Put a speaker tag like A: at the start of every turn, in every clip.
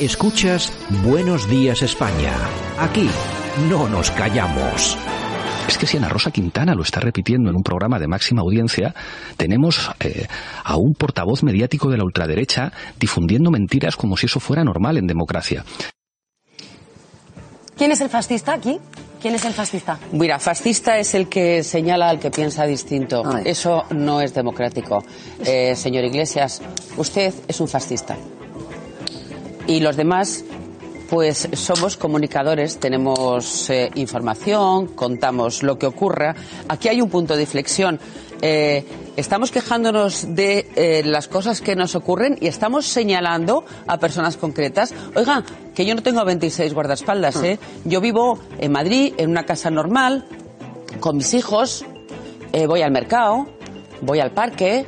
A: Escuchas Buenos Días España. Aquí no nos callamos.
B: Es que si Ana Rosa Quintana lo está repitiendo en un programa de máxima audiencia, tenemos eh, a un portavoz mediático de la ultraderecha difundiendo mentiras como si eso fuera normal en democracia.
C: ¿Quién es el fascista aquí? ¿Quién es el fascista?
D: Mira, fascista es el que señala al que piensa distinto.
C: Ay.
D: Eso no es democrático. Eh, señor Iglesias, usted es un fascista. Y los demás, pues somos comunicadores, tenemos eh, información, contamos lo que ocurra. Aquí hay un punto de inflexión. Eh, estamos quejándonos de eh, las cosas que nos ocurren y estamos señalando a personas concretas. Oiga, que yo no tengo 26 guardaespaldas, ¿eh? Yo vivo en Madrid, en una casa normal, con mis hijos, voy al mercado, voy al parque,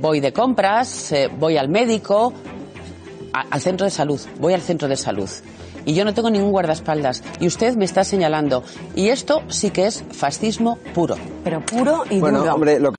D: voy de compras, voy al médico, a- al centro de salud, voy al centro de salud. Y yo no tengo ningún guardaespaldas. Y usted me está señalando. Y esto sí que es fascismo puro.
C: Pero puro y
E: Bueno,
C: duro.
E: hombre, lo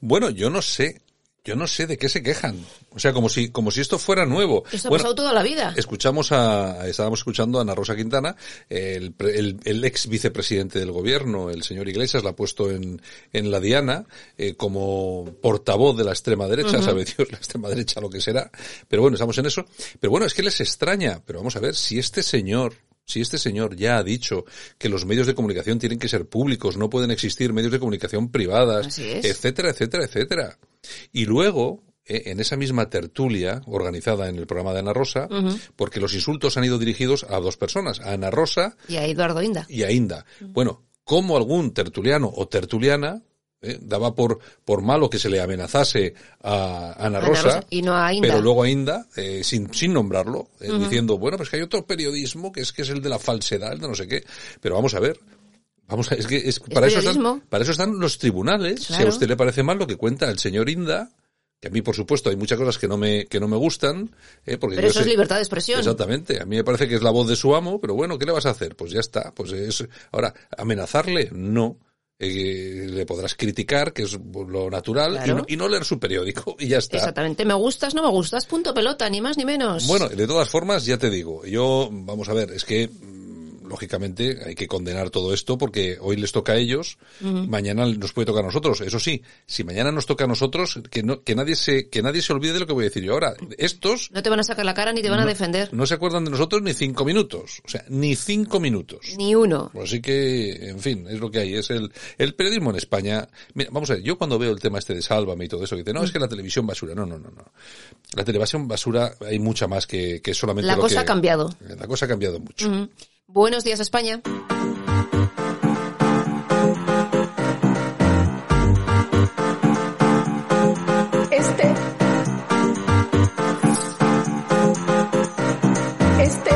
F: Bueno, yo no sé. Yo no sé de qué se quejan. O sea, como si, como si esto fuera nuevo.
G: Esto ha
F: Bueno,
G: pasado toda la vida.
F: Escuchamos a, estábamos escuchando a Ana Rosa Quintana, el, el, el ex vicepresidente del gobierno, el señor Iglesias, la ha puesto en, en la diana, eh, como portavoz de la extrema derecha, sabe Dios la extrema derecha lo que será. Pero bueno, estamos en eso. Pero bueno, es que les extraña. Pero vamos a ver, si este señor, si este señor ya ha dicho que los medios de comunicación tienen que ser públicos, no pueden existir medios de comunicación privadas, etcétera, etcétera, etcétera. Y luego, eh, en esa misma tertulia organizada en el programa de Ana Rosa, porque los insultos han ido dirigidos a dos personas, a Ana Rosa
G: Y a Eduardo Inda.
F: y a Inda. Bueno, como algún tertuliano o tertuliana eh, daba por, por malo que se le amenazase a Ana
G: Ana
F: Rosa,
G: Rosa, y no a Inda.
F: pero luego a Inda, eh, sin, sin nombrarlo, eh, diciendo, bueno, pues que hay otro periodismo que es que es el de la falsedad, el de no sé qué. Pero vamos a ver. Vamos a, es que es, para, eso están, para eso están los tribunales. Si a usted le parece mal lo que cuenta el señor Inda, que a mí, por supuesto, hay muchas cosas que no me, que no me gustan, eh, porque
G: Pero eso es libertad de expresión.
F: Exactamente. A mí me parece que es la voz de su amo, pero bueno, ¿qué le vas a hacer? Pues ya está. Pues es, ahora, amenazarle, no. Eh, le podrás criticar, que es lo natural,
G: Claro.
F: y, no, y no leer su periódico, y ya está.
G: Exactamente. Me gustas, no me gustas. Punto pelota, ni más ni menos.
F: Bueno, de todas formas, ya te digo, yo, vamos a ver, es que, lógicamente, hay que condenar todo esto porque hoy les toca a ellos, mañana nos puede tocar a nosotros. Eso sí, si mañana nos toca a nosotros, que no, que nadie se, que nadie se olvide de lo que voy a decir yo ahora. Estos
G: No te van a sacar la cara ni te van a defender.
F: no se acuerdan de nosotros ni cinco minutos. O sea, ni cinco minutos.
G: Ni uno.
F: Así que, en fin, es lo que hay. Es el, el periodismo en España. Mira, vamos a ver, yo cuando veo el tema este de Sálvame y todo eso, que dice, no, es que la televisión basura. No, no, no, no. La televisión basura hay mucha más que, que solamente
G: La
F: lo
G: cosa
F: que-
G: ha cambiado.
F: La cosa ha cambiado mucho.
G: Buenos días, España.
H: Este. Este.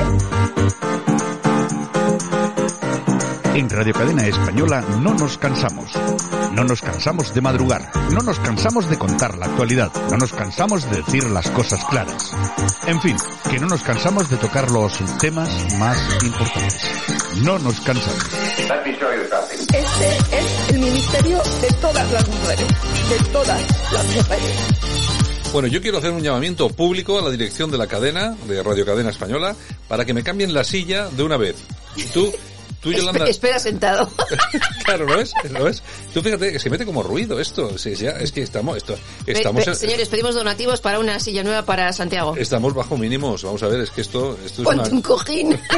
I: En Radio Cadena Española no nos cansamos. No nos cansamos de madrugar. No nos cansamos de contar la actualidad. No nos cansamos de decir las cosas claras. En fin, que no nos cansamos de tocar los temas más importantes. No nos cansamos.
H: Este es el ministerio de todas las mujeres. De todas las mujeres.
F: Bueno, yo quiero hacer un llamamiento público a la dirección de la cadena, de Radio Cadena Española, para que me cambien la silla de una vez. Tú, tú, Yolanda...
G: Espe- espera sentado.
F: Claro, ¿no es? ¿No es? Tú fíjate, es que mete como ruido esto. Sí, ya, es que estamos, esto,
G: Pe-
F: estamos,
G: pe-
F: en-
G: señores, pedimos donativos para una silla nueva para Santiago.
F: estamos bajo mínimos. Vamos a ver, es que esto, esto es
G: Ponte un
F: una,
G: cojín.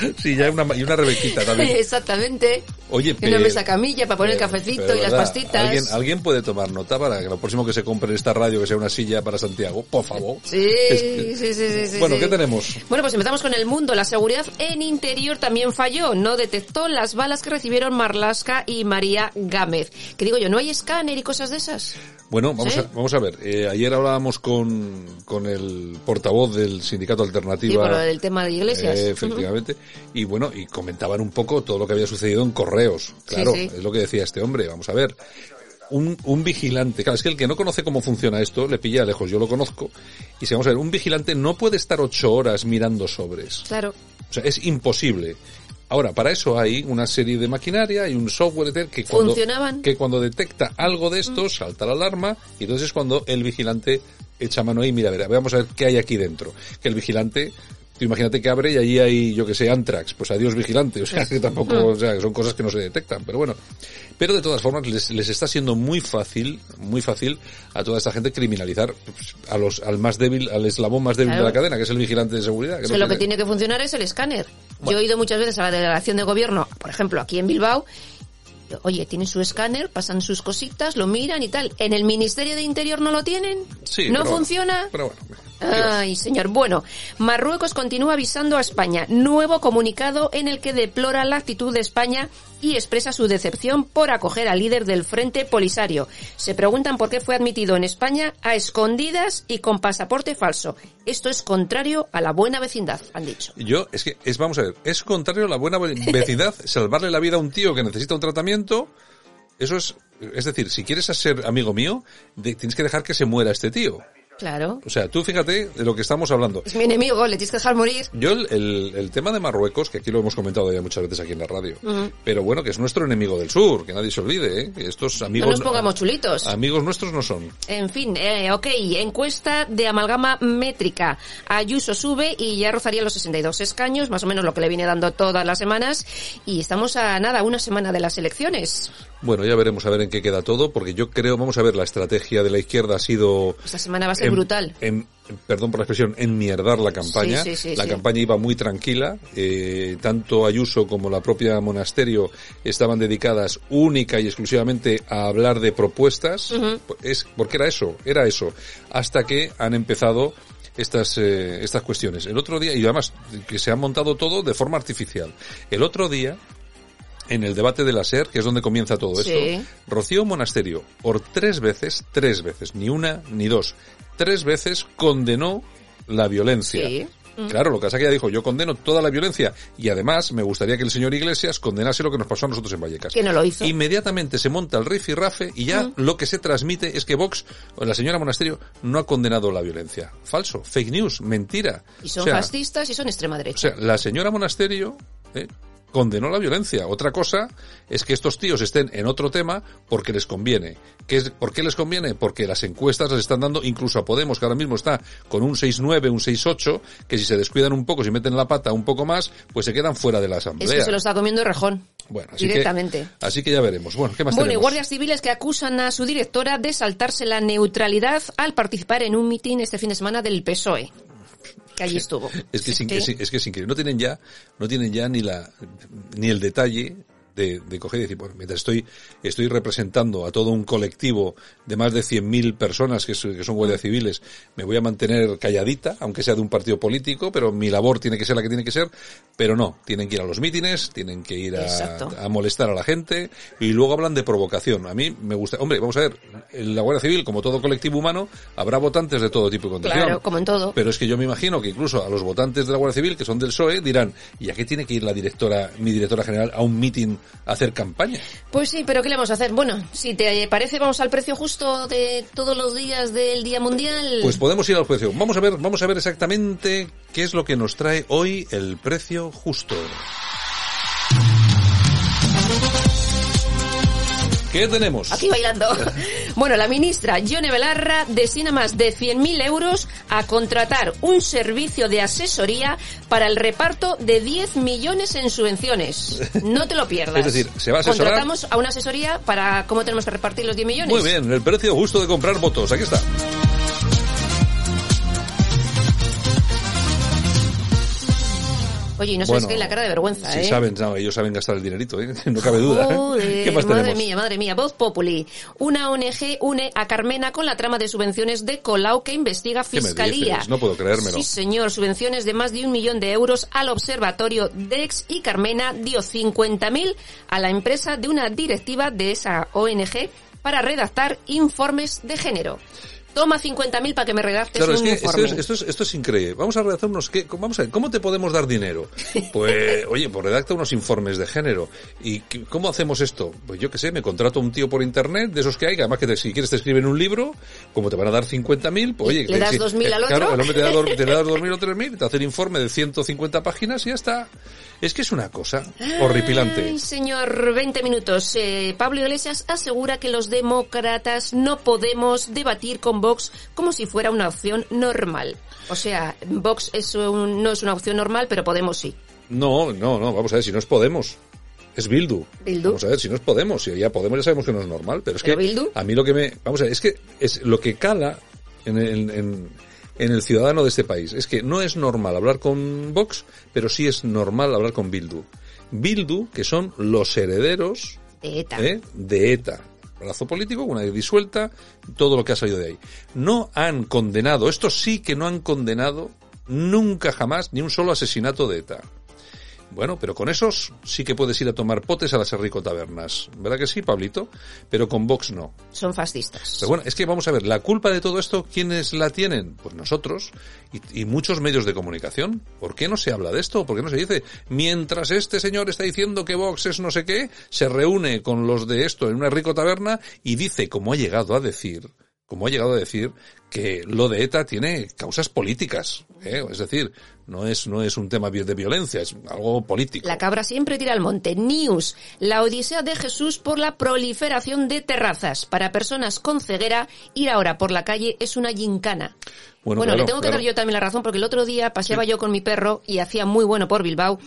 F: sí, ya hay una, y una rebequita también.
G: Exactamente.
F: Oye,
G: una mesa camilla para poner el cafecito
F: pero
G: y las
F: verdad,
G: pastitas.
F: ¿alguien, alguien puede tomar nota para que lo próximo que se compre en esta radio que sea una silla para Santiago, por favor.
G: Sí,
F: Es que-
G: sí, sí, sí, sí,
F: Bueno,
G: sí.
F: ¿qué tenemos?
G: Bueno, pues empezamos con el mundo. La seguridad en interior también falló. No detectó las balas que recibieron Marlaska y María Gámez. Que digo yo, ¿no hay escáner y cosas de esas?
F: Bueno, vamos,
G: ¿Sí?
F: a, vamos a ver. Eh, ayer hablábamos con, con el portavoz del sindicato Alternativa.
G: del tema de iglesias.
F: Eh, efectivamente. Y bueno, y comentaban un poco todo lo que había sucedido en correos. Claro,
G: sí.
F: es lo que decía este hombre. Vamos a ver. Un, un vigilante, claro, es que el que no conoce cómo funciona esto, le pilla lejos, yo lo conozco. Y si vamos a ver, un vigilante no puede estar ocho horas mirando sobres.
G: Claro.
F: O sea, es imposible. Ahora, para eso hay una serie de maquinaria y un software que cuando, que cuando detecta algo de esto, salta la alarma y entonces es cuando el vigilante echa mano ahí, mira, a ver, vamos a ver qué hay aquí dentro. Que el vigilante, tú imagínate que abre y allí hay, yo que sé, Antrax, pues adiós vigilante, o sea, que tampoco, o sea, que son cosas que no se detectan, pero bueno. Pero de todas formas les, les está siendo muy fácil, muy fácil a toda esta gente criminalizar pues, a los, al más débil, al eslabón más débil
G: Claro.
F: de la cadena, que es el vigilante de seguridad.
G: Es
F: no
G: que lo que
F: tiene-
G: que funcionar es el escáner. Yo he ido muchas veces a la delegación de gobierno, por ejemplo, aquí en Bilbao. Oye, tienen su escáner, pasan sus cositas, lo miran y tal. ¿En el Ministerio de Interior no lo tienen?
F: Sí,
G: ¿No
F: pero
G: funciona?
F: pero bueno.
G: Ay, señor. Bueno, Marruecos continúa avisando a España. Nuevo comunicado en el que deplora la actitud de España y expresa su decepción por acoger al líder del Frente Polisario. Se preguntan por qué fue admitido en España a escondidas y con pasaporte falso. Esto es contrario a la buena vecindad, han dicho.
F: Yo, es que, es, vamos a ver, es contrario a la buena vecindad salvarle la vida a un tío que necesita un tratamiento. Eso es, es decir, si quieres ser amigo mío, de- tienes que dejar que se muera este tío.
G: Claro.
F: O sea, tú fíjate de lo que estamos hablando.
G: Es mi enemigo, le tienes que dejar morir.
F: Yo el, el- el tema de Marruecos, que aquí lo hemos comentado ya muchas veces aquí en la radio,
G: Ujú.
F: pero bueno, que es nuestro enemigo del sur, que nadie se olvide, ¿eh? Que estos amigos...
G: No nos pongamos chulitos.
F: Amigos nuestros no son.
G: En fin, eh, ok, encuesta de amalgama métrica. Ayuso sube y ya rozaría los 62 escaños, más o menos lo que le viene dando todas las semanas. Y estamos a nada, una semana de las elecciones.
F: Bueno, ya veremos a ver en qué queda todo, porque yo creo, vamos a ver, la estrategia de la izquierda ha sido...
G: Esta semana va a ser
F: en-
G: brutal.
F: en- perdón por la expresión, enmierdar la campaña.
G: Sí, sí, sí,
F: la campaña iba muy tranquila. eh, tanto Ayuso como la propia Monasterio estaban dedicadas única y exclusivamente a hablar de propuestas. Es, porque era eso, era eso. Hasta que han empezado estas eh, estas cuestiones. El otro día, y además que se ha montado todo de forma artificial. El otro día, en el debate de la SER, que es donde comienza todo esto. Rocío Monasterio, por tres veces, tres veces, ni una ni dos, tres veces condenó la violencia.
G: Sí. Mm.
F: Claro, lo que pasa es que ella dijo, yo condeno toda la violencia y además me gustaría que el señor Iglesias condenase lo que nos pasó a nosotros en Vallecas.
G: Que no lo hizo.
F: Inmediatamente se monta el riff y rafe y ya lo que se transmite es que Vox, o la señora Monasterio, no ha condenado la violencia. Falso, fake news, mentira.
G: Y son
F: O sea,
G: fascistas y son extrema
F: o
G: derecha.
F: sea, la señora Monasterio eh, condenó la violencia. Otra cosa es que estos tíos estén en otro tema porque les conviene. ¿Qué es, ¿Por qué les conviene? Porque las encuestas les están dando incluso a Podemos, que ahora mismo está con un 6-9, un 6-8, que si se descuidan un poco, si meten la pata un poco más, pues se quedan fuera de la asamblea.
G: es que se lo está comiendo Rejón.
F: Bueno, así
G: directamente.
F: Que, así que ya veremos. Bueno, ¿qué más
G: Bueno, y
F: tenemos?
G: guardias civiles que acusan a su directora de saltarse la neutralidad al participar en un mitin este fin de semana del PSOE. Que allí estuvo.
F: Es que, es,
G: Sí.
F: es, es que es increíble. No tienen ya, no tienen ya ni la, ni el detalle de, de coger y decir, bueno, mientras estoy, estoy representando a todo un colectivo de más de 100.000 personas que, son- que son guardias civiles, me voy a mantener calladita, aunque sea de un partido político, pero mi labor tiene que ser la que tiene que ser, pero no, tienen que ir a los mítines, tienen que ir a, a molestar a la gente, y luego hablan de provocación. A mí me gusta, hombre, vamos a ver, en la Guardia Civil, como todo colectivo humano, habrá votantes de todo tipo y condición.
G: Claro, como en todo.
F: Pero es que yo me imagino que incluso a los votantes de la Guardia Civil, que son del PSOE, dirán, ¿y a qué tiene que ir la directora, mi directora general, a un mitin hacer campaña?
G: Pues sí, pero ¿qué le vamos a hacer? Bueno, si te parece, vamos al precio justo de todos los días del Día Mundial.
F: Pues podemos ir al precio. Vamos a ver, vamos a ver exactamente qué es lo que nos trae hoy el precio justo. ¿Qué tenemos?
G: Aquí bailando. Bueno, la ministra Yone Belarra destina más de 100.000 euros a contratar un servicio de asesoría para el reparto de 10 millones en subvenciones. No te lo pierdas.
F: Es decir, se va a asesorar-
G: Contratamos a una asesoría para cómo tenemos que repartir los 10 millones.
F: Muy bien, el precio justo de comprar votos. Aquí está.
G: Oye, y no se
F: Bueno,
G: les cae la cara de vergüenza,
F: Si
G: ¿eh?
F: saben, no, ellos saben gastar el dinerito, ¿eh? no cabe duda. ¿eh?
G: Joder,
F: ¿Qué más
G: madre
F: tenemos?
G: mía, madre mía. Voz Populi. Una ONG une a Carmena con la trama de subvenciones de Colau que investiga
F: ¿Qué me
G: Fiscalía.
F: No puedo creérmelo.
G: Sí, señor. Subvenciones de más de un millón de euros al observatorio DEX y Carmena dio 50.000 a la empresa de una directiva de esa ONG para redactar informes de género. Toma 50.000 para que me redactes
F: Claro, es
G: un
F: que esto
G: informe.
F: es, esto, es, esto es increíble. Vamos a redactar unos... ¿qué? Vamos a ver, ¿cómo te podemos dar dinero? Pues, oye, pues redacta unos informes de género. ¿Y cómo hacemos esto? Pues yo qué sé, me contrato a un tío por internet, de esos que hay, que además que te- si quieres te escriben un libro, como te van a dar 50.000, pues oye...
G: ¿Le
F: te-
G: das
F: si-
G: 2.000 al
F: Claro,
G: otro?
F: el hombre te da 2.000 o 3.000, te hace el informe de 150 páginas y ya está. Es que es una cosa horripilante.
G: Ay, señor, 20 minutos. Eh, Pablo Iglesias asegura que los demócratas no podemos debatir con Vox como si fuera una opción normal. O sea, Vox es un- no es una opción normal, pero Podemos sí.
F: No, no, no, vamos a ver, si no es Podemos. Es Bildu.
G: Bildu.
F: Vamos a ver, si no es Podemos, si ya Podemos ya sabemos que no es normal, pero es
G: ¿Pero
F: que
G: Bildu?
F: a mí lo que me... Vamos a ver, es que es lo que cala en el, en, en el ciudadano de este país. Es que no es normal hablar con Vox, pero sí es normal hablar con Bildu. Bildu, que son los herederos
G: De ETA.
F: ¿eh? de ETA. Brazo político, una vez disuelta, todo lo que ha salido de ahí. No han condenado, estos sí que no han condenado nunca jamás ni un solo asesinato de ETA. Bueno, pero con esos sí que puedes ir a tomar potes a las Rico Tabernas. ¿Verdad que sí, Pablito? Pero con Vox no.
G: Son fascistas.
F: Pero bueno, es que vamos a ver, la culpa de todo esto, ¿quiénes la tienen? Pues nosotros y, y muchos medios de comunicación. ¿Por qué no se habla de esto? ¿Por qué no se dice? Mientras este señor está diciendo que Vox es no sé qué, se reúne con los de esto en una rico taberna y dice, como ha llegado a decir, como ha llegado a decir, que lo de ETA tiene causas políticas. ¿eh? Es decir, no es, no es un tema de violencia, es algo político.
G: La cabra siempre tira al monte. News. La odisea de Jesús por la proliferación de terrazas. Para personas con ceguera, ir ahora por la calle es una gincana.
F: Bueno,
G: Bueno,
F: claro,
G: le tengo que
F: claro.
G: dar yo también la razón porque el otro día paseaba yo con mi perro y hacía muy bueno por Bilbao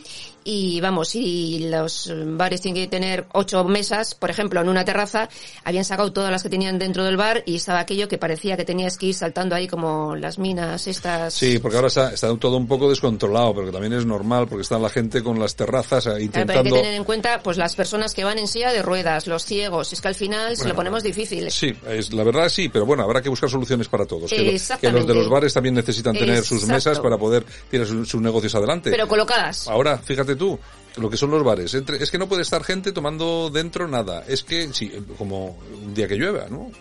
G: y vamos, si los bares tienen que tener ocho mesas, por ejemplo, en una terraza, habían sacado todas las que tenían dentro del bar y estaba aquello que parecía que tenías que ir saltando ahí como las minas estas.
F: Sí, porque ahora está, está todo un poco descontrolado, pero que también es normal, porque está la gente con las terrazas eh,
G: Claro, pero hay que
F: intentando...
G: tener en cuenta pues las personas que van en silla de ruedas, los ciegos, es que al final se lo ponemos difícil.
F: Sí, es, la verdad sí, pero bueno, habrá que buscar soluciones para todos. Que, lo- que los de los bares también necesitan tener sus mesas para poder tirar su- sus negocios adelante.
G: Pero colocadas.
F: Ahora, fíjate tú, lo que son los bares. Entre, es que no puede estar gente tomando dentro nada. Es que, sí, como un día que llueva, ¿no?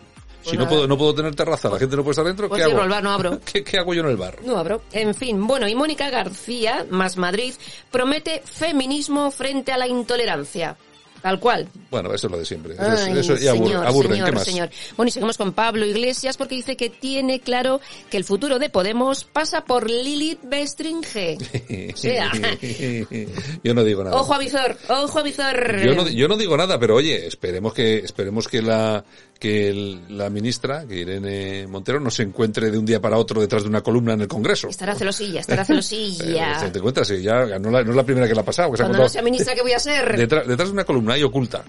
F: Si no puedo, no puedo tener terraza, la gente no puede estar dentro,
G: Pues
F: ¿qué hago?
G: el bar, no abro.
F: ¿Qué, qué hago yo en el bar?
G: No abro. En fin, bueno, y Mónica García, más Madrid, promete feminismo frente a la intolerancia. Tal cual.
F: Bueno, eso es lo de siempre. Eso, es-
G: Ay,
F: eso ya aburre-
G: señor,
F: aburren.
G: señor,
F: ¿Qué más?
G: señor. Bueno, y seguimos con Pablo Iglesias porque dice que tiene claro que el futuro de Podemos pasa por Lilith Bestringe. O sea,
F: yo no digo nada.
G: ojo a visor, ojo a visor.
F: Yo no, yo no digo nada, pero oye, esperemos que esperemos que la que el- la ministra, que Irene Montero, no se encuentre de un día para otro detrás de una columna en el Congreso.
G: Estará celosilla, estará
F: Eh,
G: celosilla.
F: ¿Te encuentras? Sí, ya no, la- no es la primera que la ha pasado. que se ha
G: Cuando no sea ministra, ¿qué voy a ser?
F: detrás, detrás de una columna ahí oculta.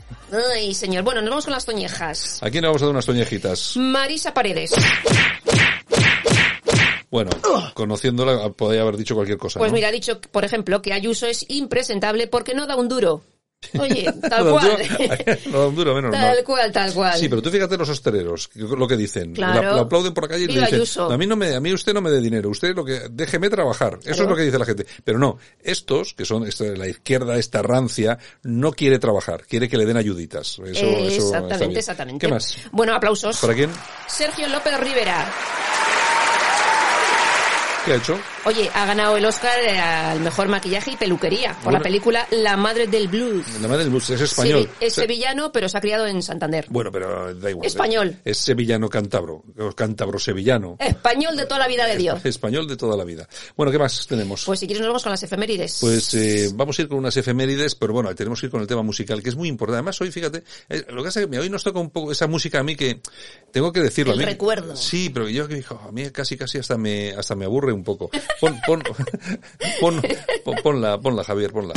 G: Ay, señor. Bueno, nos vamos con las toñejas.
F: Aquí le vamos a dar unas toñejitas.
G: Marisa Paredes.
F: Bueno, conociéndola podría haber dicho cualquier cosa.
G: Pues
F: ¿no?
G: mira, ha dicho, por ejemplo, que Ayuso es impresentable porque no da un duro. Oye, tal cual.
F: duro- no da un duro, menos mal.
G: Tal cual, tal cual.
F: Sí, pero tú fíjate los hosteleros, lo que dicen.
G: Claro.
F: La aplauden por la calle y le dicen,
G: Ayuso.
F: a mí no me, a mí usted no me dé dinero, usted lo que, déjeme trabajar. Eso es lo que dice la gente. Pero no, estos, que son esta- la izquierda, esta rancia, no quiere trabajar, quiere que le den ayuditas. Eso, eso
G: exactamente, exactamente.
F: ¿Qué más?
G: Bueno, aplausos.
F: ¿Para quién?
G: Sergio López Rivera.
F: ¿Qué ha hecho?
G: Oye, ha ganado el Oscar eh, al mejor maquillaje y peluquería por
F: Bueno.
G: la película La Madre del Blues.
F: La madre del bus es español.
G: Sevi- es
F: Se-
G: sevillano, pero se ha criado en Santander.
F: Bueno, pero da igual.
G: Español.
F: Es sevillano cántabro, cántabro sevillano.
G: Español de toda la vida de Dios.
F: Español de toda la vida. Bueno, ¿qué más tenemos?
G: Pues si quieres nos vamos con las efemérides.
F: Pues eh, vamos a ir con unas efemérides, pero bueno, tenemos que ir con el tema musical, que es muy importante. Además, hoy, fíjate, eh, lo que pasa es que hoy nos toca un poco esa música a mí que tengo que decirlo.
G: El
F: a mí,
G: recuerdo.
F: Sí, pero yo que hijo, a mí casi casi hasta me hasta me aburre un poco. Pon, pon, pon, pon- ponla, ponla, Javier, ponla.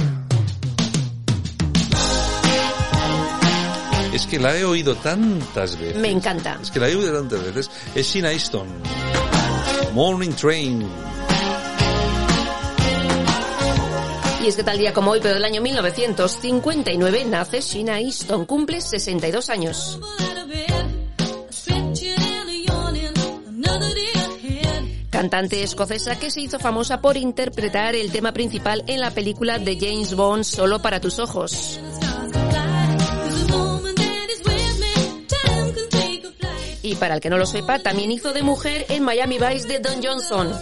F: Es que la he oído tantas veces.
G: Me encanta.
F: Es que la he oído tantas veces. Es Sina Easton. Morning Train.
G: Y es que tal día como hoy, pero del año 1959, nace Sheena Easton. Cumple 62 años. Cantante escocesa que se hizo famosa por interpretar el tema principal en la película de James Bond Solo para tus ojos. Y para el que no lo sepa, también hizo de mujer en Miami Vice de Don Johnson.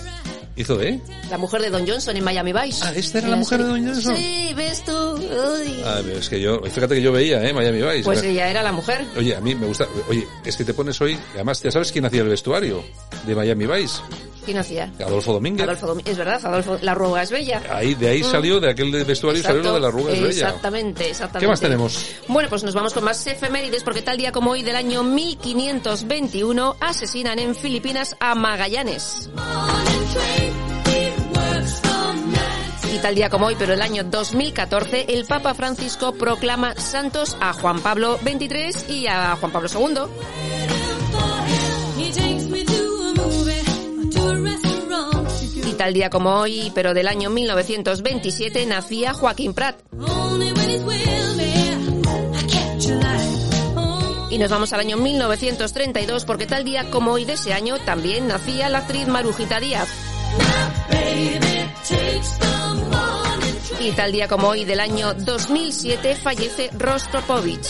F: ¿Hizo de?
G: La mujer de Don Johnson en Miami Vice.
F: Ah, ¿esta era la mujer de Don Johnson?
G: Sí, ves tú. Uy.
F: Ah, pero es que yo, fíjate que yo veía, ¿eh? Miami Vice.
G: Pues ella era la mujer.
F: Oye, a mí me gusta, oye, es que te pones hoy, además, ¿ya sabes quién hacía el vestuario de Miami Vice?
G: ¿Quién hacía?
F: Adolfo Domínguez.
G: Adolfo Dom- es verdad, Adolfo, la arruga es bella.
F: Ahí, de ahí
G: Mm.
F: salió, de aquel vestuario salió lo de la arruga es bella.
G: Exactamente, exactamente.
F: ¿Qué más tenemos?
G: Bueno, pues nos vamos con más efemérides porque tal día como hoy del año 1521 asesinan en Filipinas a Magallanes. Y tal día como hoy, pero el año 2014, el Papa Francisco proclama santos a Juan Pablo XXIII y a Juan Pablo II. Y tal día como hoy, pero del año 1927, nacía Joaquín Prat. Nos vamos al año 1932 porque tal día como hoy de ese año también nacía la actriz Marujita Díaz. Y tal día como hoy del año 2007 fallece Rostropovich.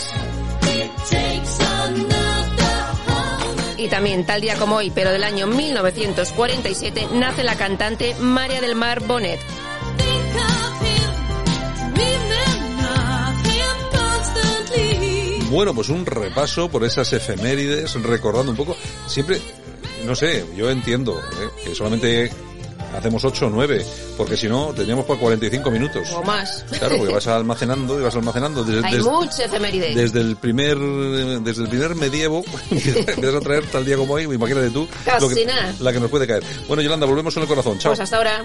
G: Y también tal día como hoy, pero del año 1947, nace la cantante María del Mar Bonet.
F: Bueno, pues un repaso por esas efemérides, recordando un poco. Siempre, no sé, yo entiendo ¿eh? que solamente hacemos 8 o 9, porque si no, tendríamos para 45 minutos.
G: O más.
F: Claro, porque vas almacenando y vas almacenando. Desde,
G: Hay
F: desde-
G: muchas
F: desde el primer desde el primer medievo empiezas a traer tal día como hoy, imagínate tú
G: Casi
F: lo que-
G: nada.
F: la que nos puede caer. Bueno, Yolanda, volvemos en el corazón. Chao.
G: Pues hasta ahora.